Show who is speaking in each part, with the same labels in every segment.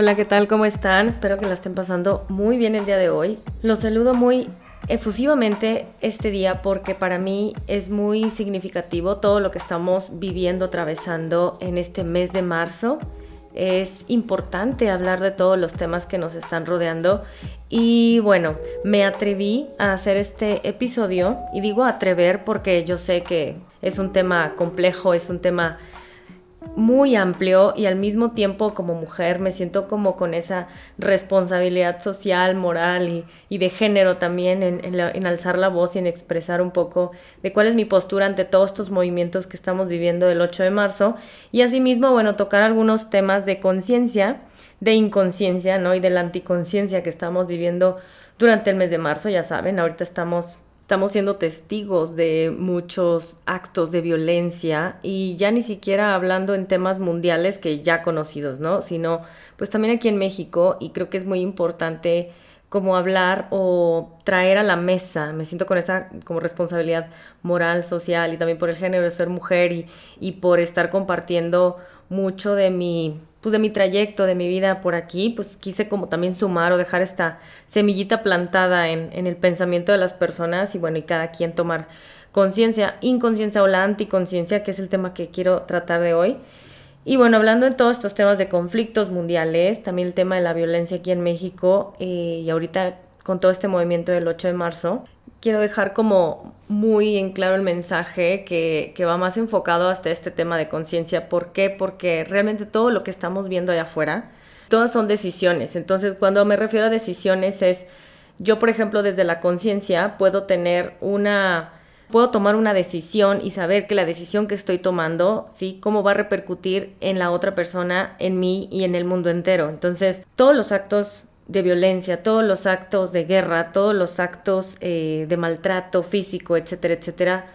Speaker 1: Hola, ¿qué tal? ¿Cómo están? Espero que la estén pasando muy bien el día de hoy. Los saludo muy efusivamente este día porque para mí es muy significativo todo lo que estamos viviendo, atravesando en este mes de marzo. Es importante hablar de todos los temas que nos están rodeando y bueno, me atreví a hacer este episodio y digo atrever porque yo sé que es un tema complejo, es un tema muy amplio y al mismo tiempo como mujer me siento como con esa responsabilidad social, moral y, de género también en, alzar la voz y en expresar un poco de cuál es mi postura ante todos estos movimientos que estamos viviendo el 8 de marzo y asimismo, bueno, tocar algunos temas de conciencia, de inconsciencia, ¿no? Y de la anticonciencia que estamos viviendo durante el mes de marzo, ya saben, ahorita estamos estamos siendo testigos de muchos actos de violencia y ya ni siquiera hablando en temas mundiales que ya conocidos, ¿no? Sino pues también aquí en México y creo que es muy importante como hablar o traer a la mesa, me siento con esa como responsabilidad moral, social y también por el género de ser mujer y, y por estar compartiendo mucho de mi pues de mi trayecto, de mi vida por aquí, pues quise como también sumar o dejar esta semillita plantada en, en el pensamiento de las personas y bueno, y cada quien tomar conciencia, inconsciencia o la anticonciencia, que es el tema que quiero tratar de hoy. Y bueno, hablando de todos estos temas de conflictos mundiales, también el tema de la violencia aquí en México eh, y ahorita con todo este movimiento del 8 de marzo, quiero dejar como muy en claro el mensaje que, va más enfocado hasta este tema de conciencia. ¿Por qué? Porque realmente todo lo que estamos viendo allá afuera, todas son decisiones. Entonces, cuando me refiero a decisiones es, yo por ejemplo desde la conciencia puedo tener una, puedo tomar una decisión y saber que la decisión que estoy tomando, ¿sí? Cómo va a repercutir en la otra persona, en mí y en el mundo entero. Entonces, todos los actos de violencia, todos los actos de guerra, todos los actos eh, de maltrato físico, etcétera, etcétera,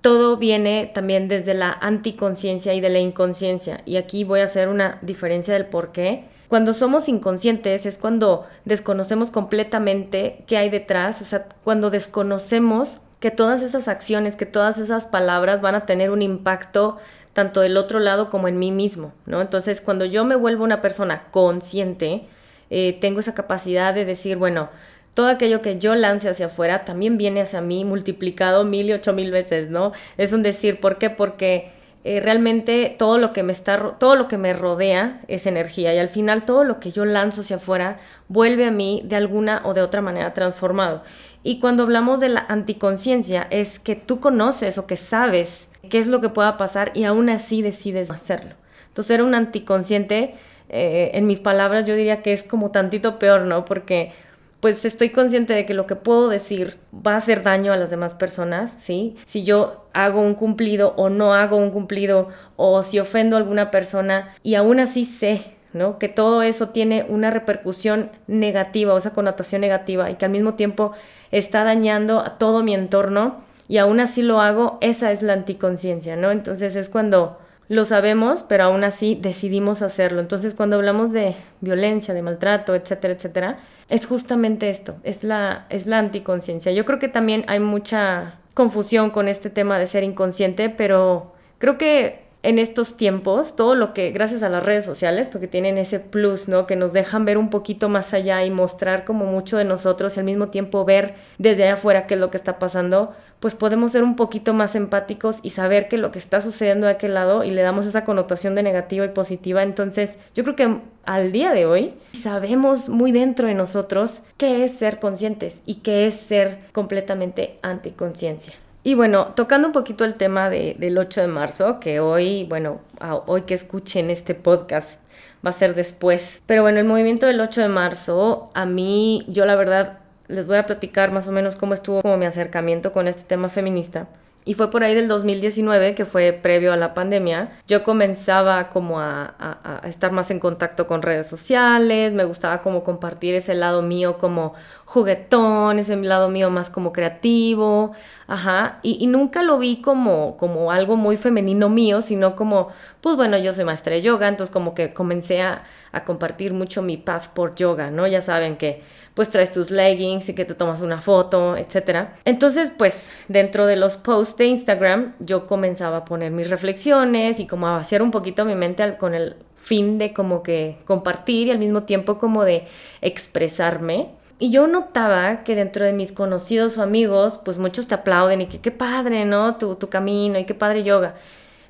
Speaker 1: todo viene también desde la anticonciencia y de la inconsciencia. Y aquí voy a hacer una diferencia del por qué. Cuando somos inconscientes es cuando desconocemos completamente qué hay detrás, o sea, cuando desconocemos que todas esas acciones, que todas esas palabras van a tener un impacto tanto del otro lado como en mí mismo, ¿no? Entonces, cuando yo me vuelvo una persona consciente, eh, tengo esa capacidad de decir, bueno, todo aquello que yo lance hacia afuera también viene hacia mí multiplicado mil y ocho mil veces, ¿no? Es un decir, ¿por qué? Porque eh, realmente todo lo que me está, todo lo que me rodea es energía y al final todo lo que yo lanzo hacia afuera vuelve a mí de alguna o de otra manera transformado. Y cuando hablamos de la anticonciencia es que tú conoces o que sabes qué es lo que pueda pasar y aún así decides hacerlo. Entonces era un anticonsciente eh, en mis palabras yo diría que es como tantito peor, ¿no? Porque pues estoy consciente de que lo que puedo decir va a hacer daño a las demás personas, ¿sí? Si yo hago un cumplido o no hago un cumplido o si ofendo a alguna persona y aún así sé, ¿no? Que todo eso tiene una repercusión negativa o esa connotación negativa y que al mismo tiempo está dañando a todo mi entorno y aún así lo hago, esa es la anticonciencia, ¿no? Entonces es cuando lo sabemos, pero aún así decidimos hacerlo. Entonces, cuando hablamos de violencia, de maltrato, etcétera, etcétera, es justamente esto, es la, es la anticonciencia. Yo creo que también hay mucha confusión con este tema de ser inconsciente, pero creo que en estos tiempos, todo lo que, gracias a las redes sociales, porque tienen ese plus, ¿no? Que nos dejan ver un poquito más allá y mostrar como mucho de nosotros y al mismo tiempo ver desde allá afuera qué es lo que está pasando, pues podemos ser un poquito más empáticos y saber que lo que está sucediendo de aquel lado y le damos esa connotación de negativa y positiva. Entonces, yo creo que al día de hoy sabemos muy dentro de nosotros qué es ser conscientes y qué es ser completamente anticonciencia. Y bueno, tocando un poquito el tema del 8 de marzo, que hoy, bueno, hoy que escuchen este podcast va a ser después. Pero bueno, el movimiento del 8 de marzo, a mí, yo la verdad, les voy a platicar más o menos cómo estuvo como mi acercamiento con este tema feminista. Y fue por ahí del 2019, que fue previo a la pandemia, yo comenzaba como a, a, estar más en contacto con redes sociales, me gustaba como compartir ese lado mío como juguetón, ese lado mío más como creativo, ajá, y, nunca lo vi como, como algo muy femenino mío, sino como, pues bueno, yo soy maestra de yoga, entonces como que comencé a, a compartir mucho mi path por yoga, ¿no? Ya saben que pues traes tus leggings y que te tomas una foto, etc. Entonces, pues dentro de los posts de Instagram yo comenzaba a poner mis reflexiones y como a vaciar un poquito mi mente con el fin de como que compartir y al mismo tiempo como de expresarme. Y yo notaba que dentro de mis conocidos o amigos, pues muchos te aplauden y que qué padre, ¿no? Tu, tu camino y qué padre yoga.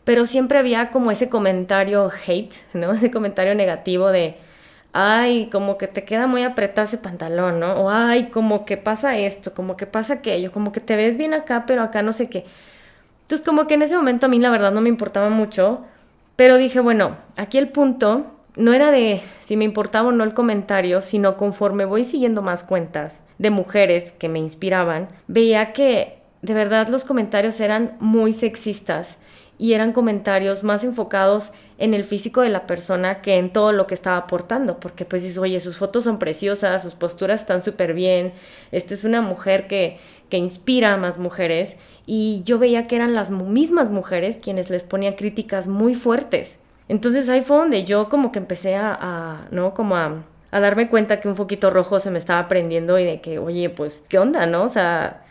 Speaker 1: Pero siempre había como ese comentario hate, ¿no? Ese comentario negativo de, ay, como que te queda muy apretado ese pantalón, ¿no? O ay, como que pasa esto, como que pasa aquello, como que te ves bien acá, pero acá no sé qué. Entonces como que en ese momento a mí la verdad no me importaba mucho, pero dije, bueno, aquí el punto no era de si me importaba o no el comentario, sino conforme voy siguiendo más cuentas de mujeres que me inspiraban, veía que de verdad los comentarios eran muy sexistas y eran comentarios más enfocados en el físico de la persona que en todo lo que estaba aportando, porque pues oye, sus fotos son preciosas, sus posturas están súper bien, esta es una mujer que, que inspira a más mujeres, y yo veía que eran las mismas mujeres quienes les ponían críticas muy fuertes. Entonces ahí fue donde yo como que empecé a, ¿no? Como a, a darme cuenta que un foquito rojo se me estaba prendiendo y de que, oye, pues, ¿qué onda, no? O sea,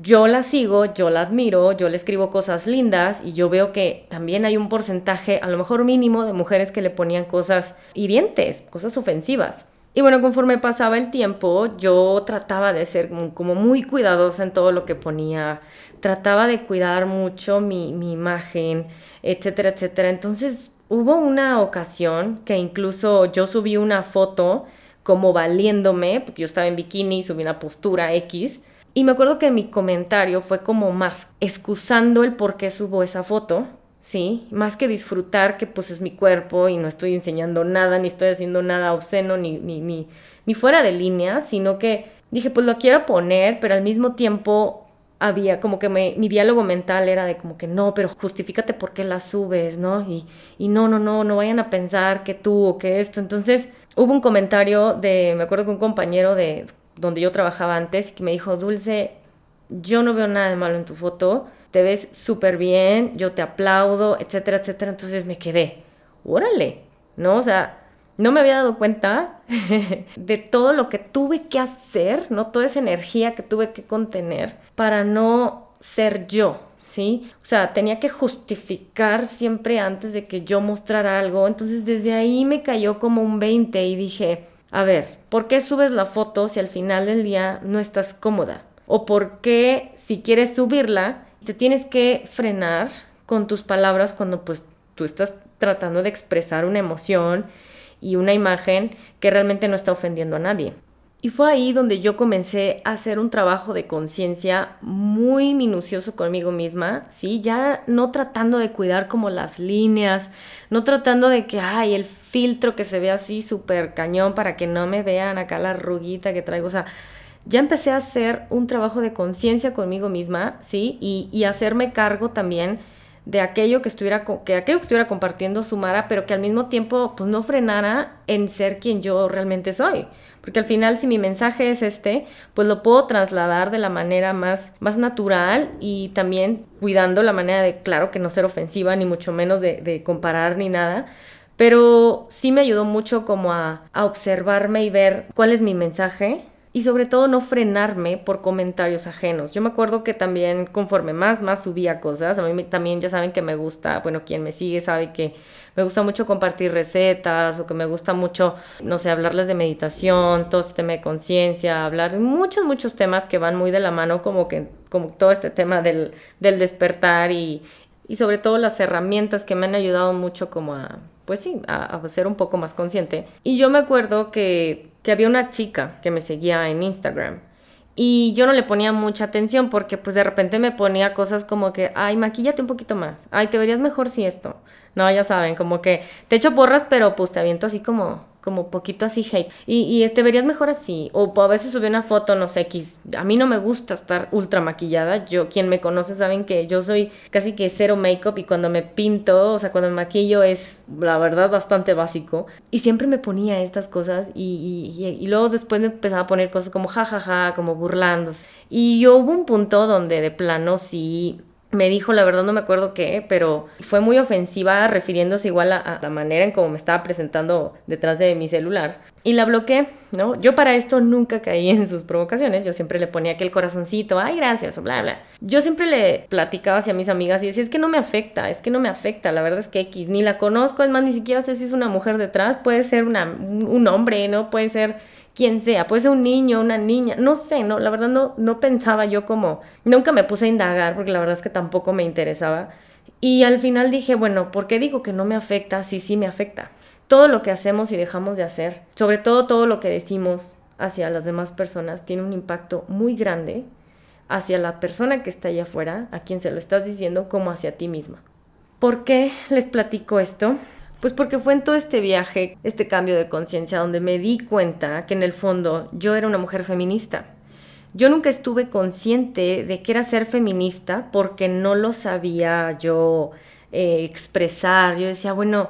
Speaker 1: yo la sigo, yo la admiro, yo le escribo cosas lindas y yo veo que también hay un porcentaje, a lo mejor mínimo, de mujeres que le ponían cosas hirientes, cosas ofensivas. Y bueno, conforme pasaba el tiempo, yo trataba de ser como muy cuidadosa en todo lo que ponía, trataba de cuidar mucho mi, mi imagen, etcétera, etcétera. Entonces hubo una ocasión que incluso yo subí una foto como valiéndome, porque yo estaba en bikini, subí una postura X, y me acuerdo que mi comentario fue como más excusando el por qué subo esa foto, ¿sí? Más que disfrutar que pues es mi cuerpo y no estoy enseñando nada, ni estoy haciendo nada obsceno, ni, ni, ni, ni fuera de línea, sino que dije, pues lo quiero poner, pero al mismo tiempo había como que mi diálogo mental era de como que no, pero justifícate por qué la subes, ¿no? Y, y no, no, no, no vayan a pensar que tú o que esto. Entonces hubo un comentario de, me acuerdo que un compañero de donde yo trabajaba antes, que me dijo, Dulce, yo no veo nada de malo en tu foto, te ves súper bien, yo te aplaudo, etcétera, etcétera. Entonces me quedé, órale, ¿no? O sea, no me había dado cuenta de todo lo que tuve que hacer, ¿no? Toda esa energía que tuve que contener para no ser yo, ¿sí? O sea, tenía que justificar siempre antes de que yo mostrara algo. Entonces desde ahí me cayó como un 20 y dije, a ver, ¿por qué subes la foto si al final del día no estás cómoda? ¿O por qué si quieres subirla te tienes que frenar con tus palabras cuando pues tú estás tratando de expresar una emoción y una imagen que realmente no está ofendiendo a nadie? Y fue ahí donde yo comencé a hacer un trabajo de conciencia muy minucioso conmigo misma, ¿sí? Ya no tratando de cuidar como las líneas, no tratando de que, ay, el filtro que se ve así súper cañón para que no me vean acá la ruguita que traigo, o sea, ya empecé a hacer un trabajo de conciencia conmigo misma, ¿sí? Y, y hacerme cargo también de aquello que estuviera, que aquello que estuviera compartiendo sumara, pero que al mismo tiempo pues no frenara en ser quien yo realmente soy. Porque al final si mi mensaje es este, pues lo puedo trasladar de la manera más, más natural y también cuidando la manera de, claro, que no ser ofensiva, ni mucho menos de, de comparar ni nada. Pero sí me ayudó mucho como a, a observarme y ver cuál es mi mensaje, y sobre todo no frenarme por comentarios ajenos. Yo me acuerdo que también conforme más, más subía cosas, a mí también ya saben que me gusta, bueno, quien me sigue sabe que me gusta mucho compartir recetas o que me gusta mucho, no sé, hablarles de meditación, todo este tema de conciencia, hablar muchos, muchos temas que van muy de la mano, como que, como todo este tema del, del despertar y, y sobre todo las herramientas que me han ayudado mucho como a, pues sí, a, a ser un poco más consciente. Y yo me acuerdo que que había una chica que me seguía en Instagram. Y yo no le ponía mucha atención porque pues de repente me ponía cosas como que, ay, maquíllate un poquito más, ay, te verías mejor si esto. No, ya saben, como que te echo porras, pero pues te aviento así como como poquito así hate. Y, te verías mejor así. O a veces subí una foto, no sé, X. A mí no me gusta estar ultra maquillada. Yo, quien me conoce saben que yo soy casi que cero make-up y cuando me pinto, o sea, cuando me maquillo es, la verdad, bastante básico. Y siempre me ponía estas cosas y, y, y luego después me empezaba a poner cosas como jajaja, ja, ja, como burlándose. Y yo hubo un punto donde de plano sí me dijo, la verdad no me acuerdo qué, pero fue muy ofensiva refiriéndose igual a, la manera en cómo me estaba presentando detrás de mi celular. Y la bloqueé, ¿no? Yo para esto nunca caí en sus provocaciones, yo siempre le ponía aquel corazoncito, ay, gracias, bla, bla. Yo siempre le platicaba hacia mis amigas y decía, es que no me afecta, es que no me afecta, la verdad es que X, ni la conozco, es más, ni siquiera sé si es una mujer detrás, puede ser una, un hombre, ¿no? Puede ser quien sea, puede ser un niño, una niña, no sé, no, la verdad no, no pensaba yo como, nunca me puse a indagar porque la verdad es que tampoco me interesaba. Y al final dije, bueno, ¿por qué digo que no me afecta? Sí, sí me afecta todo lo que hacemos y dejamos de hacer, sobre todo todo lo que decimos hacia las demás personas, tiene un impacto muy grande hacia la persona que está allá afuera, a quien se lo estás diciendo, como hacia ti misma. ¿Por qué les platico esto? Pues porque fue en todo este viaje, este cambio de conciencia, donde me di cuenta que en el fondo yo era una mujer feminista. Yo nunca estuve consciente de que era ser feminista porque no lo sabía yo eh, expresar. Yo decía, bueno,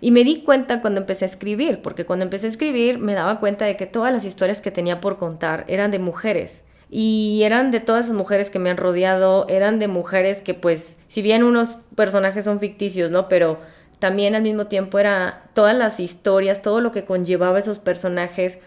Speaker 1: y me di cuenta cuando empecé a escribir, porque cuando empecé a escribir me daba cuenta de que todas las historias que tenía por contar eran de mujeres. Y eran de todas esas mujeres que me han rodeado, eran de mujeres que pues, si bien unos personajes son ficticios, ¿no? Pero también al mismo tiempo era todas las historias, todo lo que conllevaba esos personajes,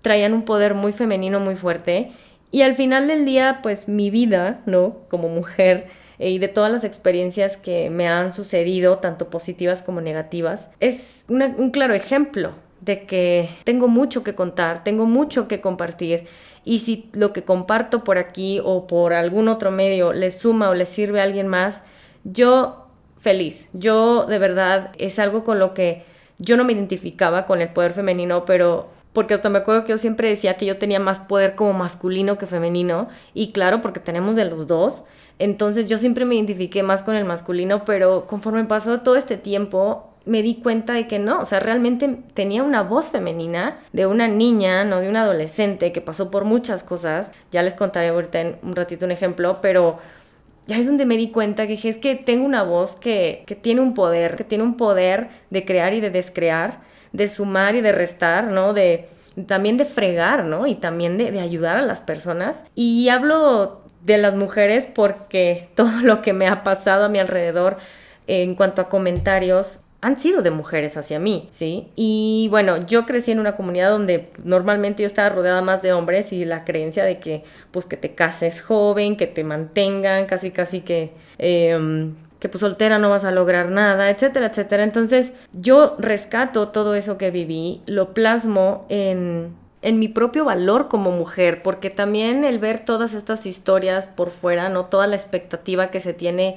Speaker 1: traían un poder muy femenino, muy fuerte. Y al final del día, pues mi vida, ¿no? Como mujer, eh, y de todas las experiencias que me han sucedido, tanto positivas como negativas, es un claro ejemplo de que tengo mucho que contar, tengo mucho que compartir y si lo que comparto por aquí o por algún otro medio le suma o le sirve a alguien más, yo feliz. Yo de verdad es algo con lo que yo no me identificaba con el poder femenino, pero porque hasta me acuerdo que yo siempre decía que yo tenía más poder como masculino que femenino, y claro, porque tenemos de los dos, entonces yo siempre me identifiqué más con el masculino, pero conforme pasó todo este tiempo, me di cuenta de que no, o sea, realmente tenía una voz femenina de una niña, no de una adolescente que pasó por muchas cosas. Ya les contaré ahorita en un ratito un ejemplo, pero ya es donde me di cuenta que dije, es que tengo una voz que, que tiene un poder, que tiene un poder de crear y de descrear, de sumar y de restar, ¿no? De también de fregar, ¿no? Y también de, de ayudar a las personas. Y hablo de las mujeres porque todo lo que me ha pasado a mi alrededor en cuanto a comentarios han sido de mujeres hacia mí, ¿sí? Y bueno, yo crecí en una comunidad donde normalmente yo estaba rodeada más de hombres y la creencia de que, pues, que te cases joven, que te mantengan, casi, casi que, em, que pues soltera no vas a lograr nada, etcétera, etcétera. Entonces, yo rescato todo eso que viví, lo plasmo en en mi propio valor como mujer, porque también el ver todas estas historias por fuera, ¿no? Toda la expectativa que se tiene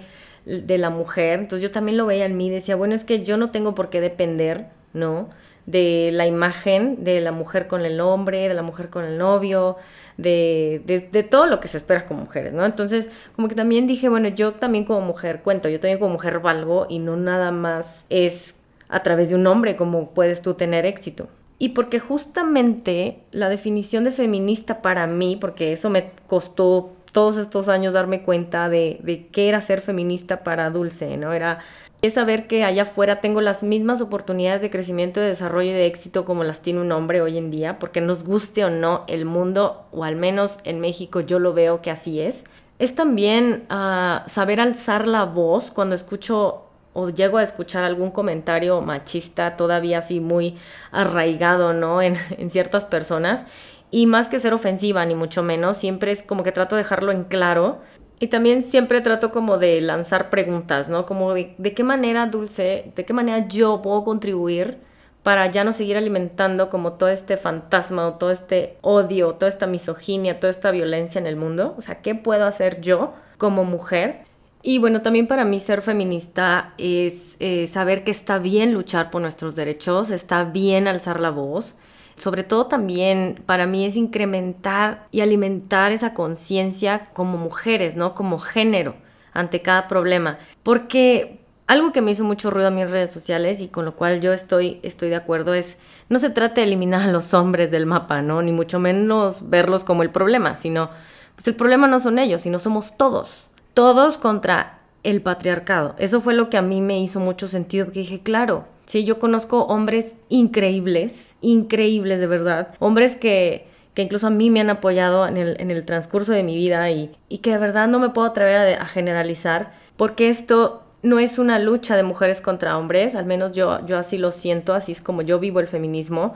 Speaker 1: de la mujer, entonces yo también lo veía en mí, decía, bueno, es que yo no tengo por qué depender, ¿no? De la imagen de la mujer con el hombre, de la mujer con el novio, de, de, todo lo que se espera como mujeres, ¿no? Entonces, como que también dije, bueno, yo también como mujer cuento, yo también como mujer valgo y no nada más es a través de un hombre como puedes tú tener éxito. Y porque justamente la definición de feminista para mí, porque eso me costó todos estos años darme cuenta de, de qué era ser feminista para Dulce, ¿no? Era es saber que allá afuera tengo las mismas oportunidades de crecimiento, de desarrollo y de éxito como las tiene un hombre hoy en día, porque nos guste o no el mundo, o al menos en México yo lo veo que así es. Es también ah, saber alzar la voz cuando escucho o llego a escuchar algún comentario machista todavía así muy arraigado, ¿no? En, en, ciertas personas. Y más que ser ofensiva, ni mucho menos, siempre es como que trato de dejarlo en claro. Y también siempre trato como de lanzar preguntas, ¿no? Como de, de qué manera, Dulce, de qué manera yo puedo contribuir para ya no seguir alimentando como todo este fantasma o todo este odio, toda esta misoginia, toda esta violencia en el mundo. O sea, ¿qué puedo hacer yo como mujer y bueno, también para mí ser feminista es eh, saber que está bien luchar por nuestros derechos, está bien alzar la voz. Sobre todo también para mí es incrementar y alimentar esa conciencia como mujeres, ¿no? Como género ante cada problema. Porque algo que me hizo mucho ruido a mis redes sociales y con lo cual yo estoy, estoy de acuerdo es, no se trata de eliminar a los hombres del mapa, ¿no? Ni mucho menos verlos como el problema, sino, pues el problema no son ellos, sino somos todos todos contra el patriarcado. Eso fue lo que a mí me hizo mucho sentido, porque dije, claro, sí, yo conozco hombres increíbles, increíbles de verdad, hombres que, que incluso a mí me han apoyado en el, en el transcurso de mi vida y, y, que de verdad no me puedo atrever a, a, generalizar, porque esto no es una lucha de mujeres contra hombres, al menos yo, yo así lo siento, así es como yo vivo el feminismo.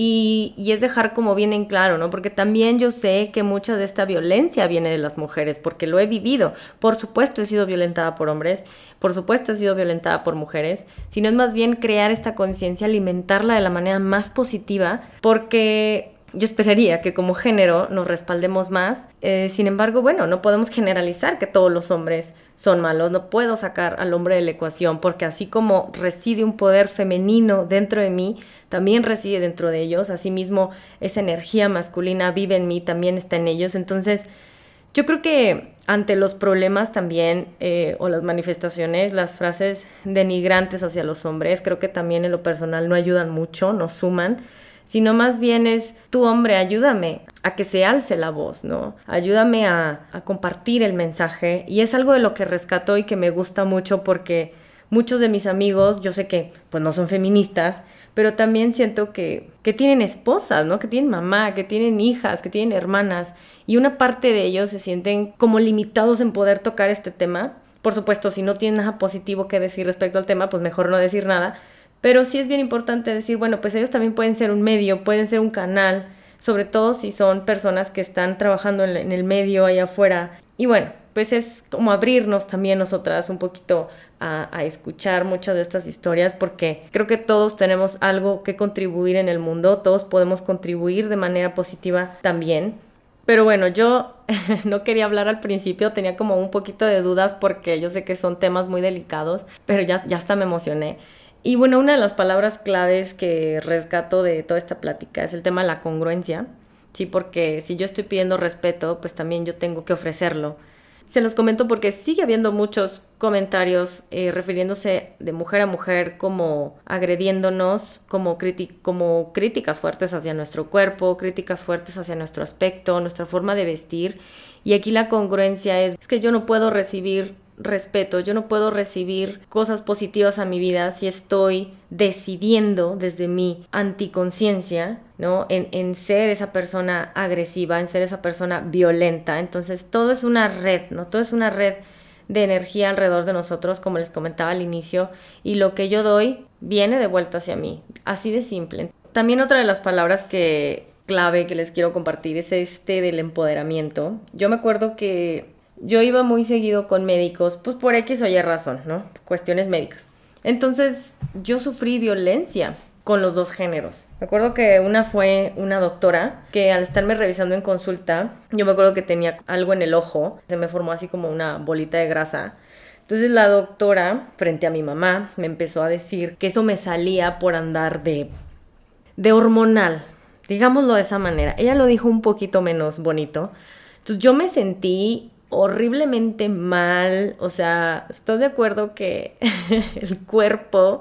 Speaker 1: Y, y, es dejar como bien en claro, ¿no? Porque también yo sé que mucha de esta violencia viene de las mujeres, porque lo he vivido. Por supuesto he sido violentada por hombres, por supuesto he sido violentada por mujeres, sino es más bien crear esta conciencia, alimentarla de la manera más positiva, porque yo esperaría que como género nos respaldemos más. Eh, sin embargo, bueno, no podemos generalizar que todos los hombres son malos. No puedo sacar al hombre de la ecuación porque así como reside un poder femenino dentro de mí, también reside dentro de ellos. Asimismo, esa energía masculina vive en mí, también está en ellos. Entonces, yo creo que ante los problemas también eh, o las manifestaciones, las frases denigrantes hacia los hombres, creo que también en lo personal no ayudan mucho, no suman sino más bien es, tu hombre, ayúdame a que se alce la voz, ¿no? Ayúdame a, compartir el mensaje. Y es algo de lo que rescato y que me gusta mucho porque muchos de mis amigos, yo sé que pues no son feministas, pero también siento que, que tienen esposas, ¿no? Que tienen mamá, que tienen hijas, que tienen hermanas. Y una parte de ellos se sienten como limitados en poder tocar este tema. Por supuesto, si no tienen nada positivo que decir respecto al tema, pues mejor no decir nada pero sí es bien importante decir, bueno, pues ellos también pueden ser un medio, pueden ser un canal, sobre todo si son personas que están trabajando en el medio allá afuera. Y bueno, pues es como abrirnos también nosotras un poquito a, escuchar muchas de estas historias porque creo que todos tenemos algo que contribuir en el mundo, todos podemos contribuir de manera positiva también. Pero bueno, yo no quería hablar al principio, tenía como un poquito de dudas porque yo sé que son temas muy delicados, pero ya, ya hasta me emocioné. Y bueno, una de las palabras claves que rescato de toda esta plática es el tema de la congruencia, ¿sí? Porque si yo estoy pidiendo respeto, pues también yo tengo que ofrecerlo. Se los comento porque sigue habiendo muchos comentarios eh, refiriéndose de mujer a mujer como agrediéndonos, como, como críticas fuertes hacia nuestro cuerpo, críticas fuertes hacia nuestro aspecto, nuestra forma de vestir. Y aquí la congruencia es, es que yo no puedo recibir respeto, yo no puedo recibir cosas positivas a mi vida si estoy decidiendo desde mi anticonciencia, ¿no? En, en, ser esa persona agresiva, en ser esa persona violenta. Entonces todo es una red, ¿no? Todo es una red de energía alrededor de nosotros, como les comentaba al inicio, y lo que yo doy viene de vuelta hacia mí, así de simple. También otra de las palabras que clave que les quiero compartir es este del empoderamiento. Yo me acuerdo que yo iba muy seguido con médicos, pues por X o Y razón, ¿no? Cuestiones médicas. Entonces, yo sufrí violencia con los dos géneros. Me acuerdo que una fue una doctora que al estarme revisando en consulta, yo me acuerdo que tenía algo en el ojo, se me formó así como una bolita de grasa. Entonces la doctora, frente a mi mamá, me empezó a decir que eso me salía por andar de, de hormonal, digámoslo de esa manera. Ella lo dijo un poquito menos bonito. Entonces yo me sentí horriblemente mal, o sea, ¿estás de acuerdo que el cuerpo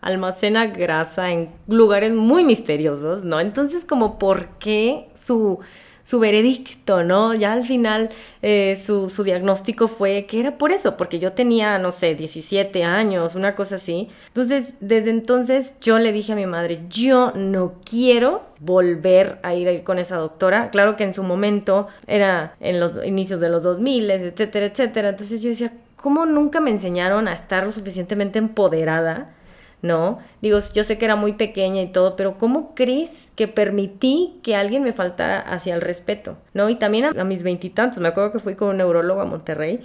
Speaker 1: almacena grasa en lugares muy misteriosos, ¿no? Entonces, como, ¿por qué su su veredicto, ¿no? Ya al final eh, su, su, diagnóstico fue que era por eso, porque yo tenía, no sé, 17 años, una cosa así. Entonces, desde entonces yo le dije a mi madre, yo no quiero volver a ir, a ir con esa doctora. Claro que en su momento era en los inicios de los 2000, etcétera, etcétera. Entonces yo decía, ¿cómo nunca me enseñaron a estar lo suficientemente empoderada? ¿No? Digo, yo sé que era muy pequeña y todo, pero ¿cómo crees que permití que alguien me faltara hacia el respeto, ¿no? Y también a, mis veintitantos, me acuerdo que fui con un neurólogo a Monterrey,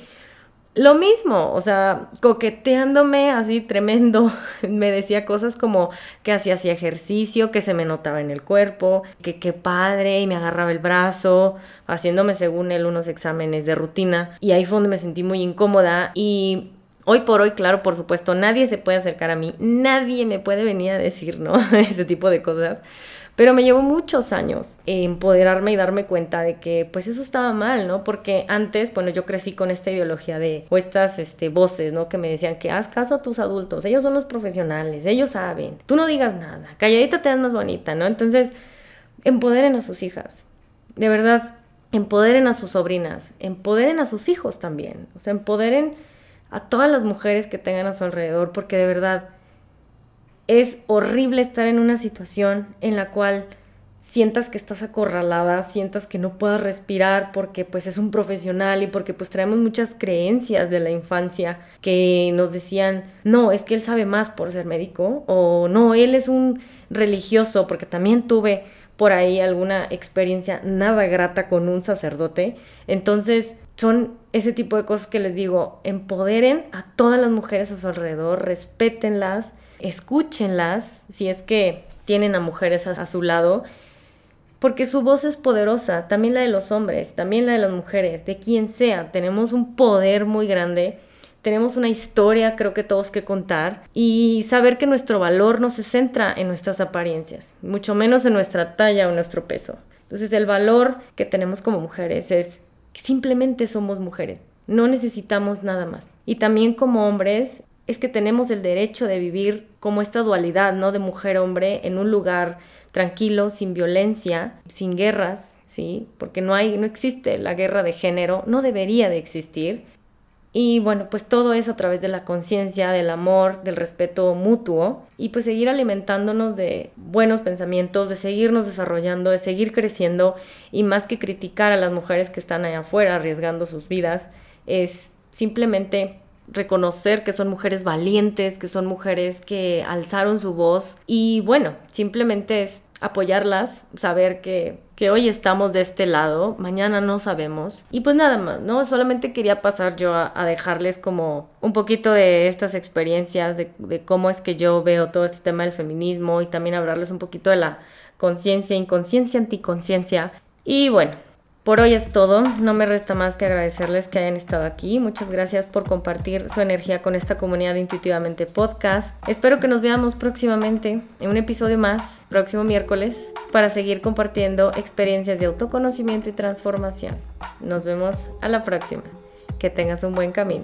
Speaker 1: lo mismo, o sea, coqueteándome así tremendo, me decía cosas como que hacía ejercicio, que se me notaba en el cuerpo, que qué padre, y me agarraba el brazo, haciéndome según él unos exámenes de rutina, y ahí fue donde me sentí muy incómoda y Hoy por hoy, claro, por supuesto, nadie se puede acercar a mí, nadie me puede venir a decir, ¿no? Ese tipo de cosas. Pero me llevó muchos años empoderarme y darme cuenta de que pues eso estaba mal, ¿no? Porque antes, bueno, yo crecí con esta ideología de, o estas este, voces, ¿no? Que me decían que haz caso a tus adultos, ellos son los profesionales, ellos saben, tú no digas nada, calladita te das más bonita, ¿no? Entonces, empoderen a sus hijas, de verdad, empoderen a sus sobrinas, empoderen a sus hijos también, o sea, empoderen a todas las mujeres que tengan a su alrededor, porque de verdad es horrible estar en una situación en la cual sientas que estás acorralada, sientas que no puedas respirar porque pues es un profesional y porque pues traemos muchas creencias de la infancia que nos decían, no, es que él sabe más por ser médico o no, él es un religioso porque también tuve por ahí alguna experiencia nada grata con un sacerdote. Entonces, son ese tipo de cosas que les digo, empoderen a todas las mujeres a su alrededor, respétenlas, escúchenlas, si es que tienen a mujeres a, su lado, porque su voz es poderosa, también la de los hombres, también la de las mujeres, de quien sea, tenemos un poder muy grande tenemos una historia, creo que todos que contar, y saber que nuestro valor no se centra en nuestras apariencias, mucho menos en nuestra talla o nuestro peso. Entonces el valor que tenemos como mujeres es simplemente somos mujeres, no necesitamos nada más. Y también como hombres es que tenemos el derecho de vivir como esta dualidad, ¿no? De mujer-hombre en un lugar tranquilo, sin violencia, sin guerras, ¿sí? Porque no hay, no existe la guerra de género, no debería de existir. Y bueno, pues todo eso a través de la conciencia, del amor, del respeto mutuo y pues seguir alimentándonos de buenos pensamientos, de seguirnos desarrollando, de seguir creciendo y más que criticar a las mujeres que están allá afuera arriesgando sus vidas, es simplemente reconocer que son mujeres valientes, que son mujeres que alzaron su voz y bueno, simplemente es apoyarlas, saber que, que, hoy estamos de este lado, mañana no sabemos. Y pues nada más, ¿no? Solamente quería pasar yo a, dejarles como un poquito de estas experiencias, de, de, cómo es que yo veo todo este tema del feminismo y también hablarles un poquito de la conciencia, inconsciencia, anticonciencia. Y bueno, por hoy es todo, no me resta más que agradecerles que hayan estado aquí. Muchas gracias por compartir su energía con esta comunidad de Intuitivamente Podcast. Espero que nos veamos próximamente en un episodio más, próximo miércoles, para seguir compartiendo experiencias de autoconocimiento y transformación. Nos vemos a la próxima. Que tengas un buen camino.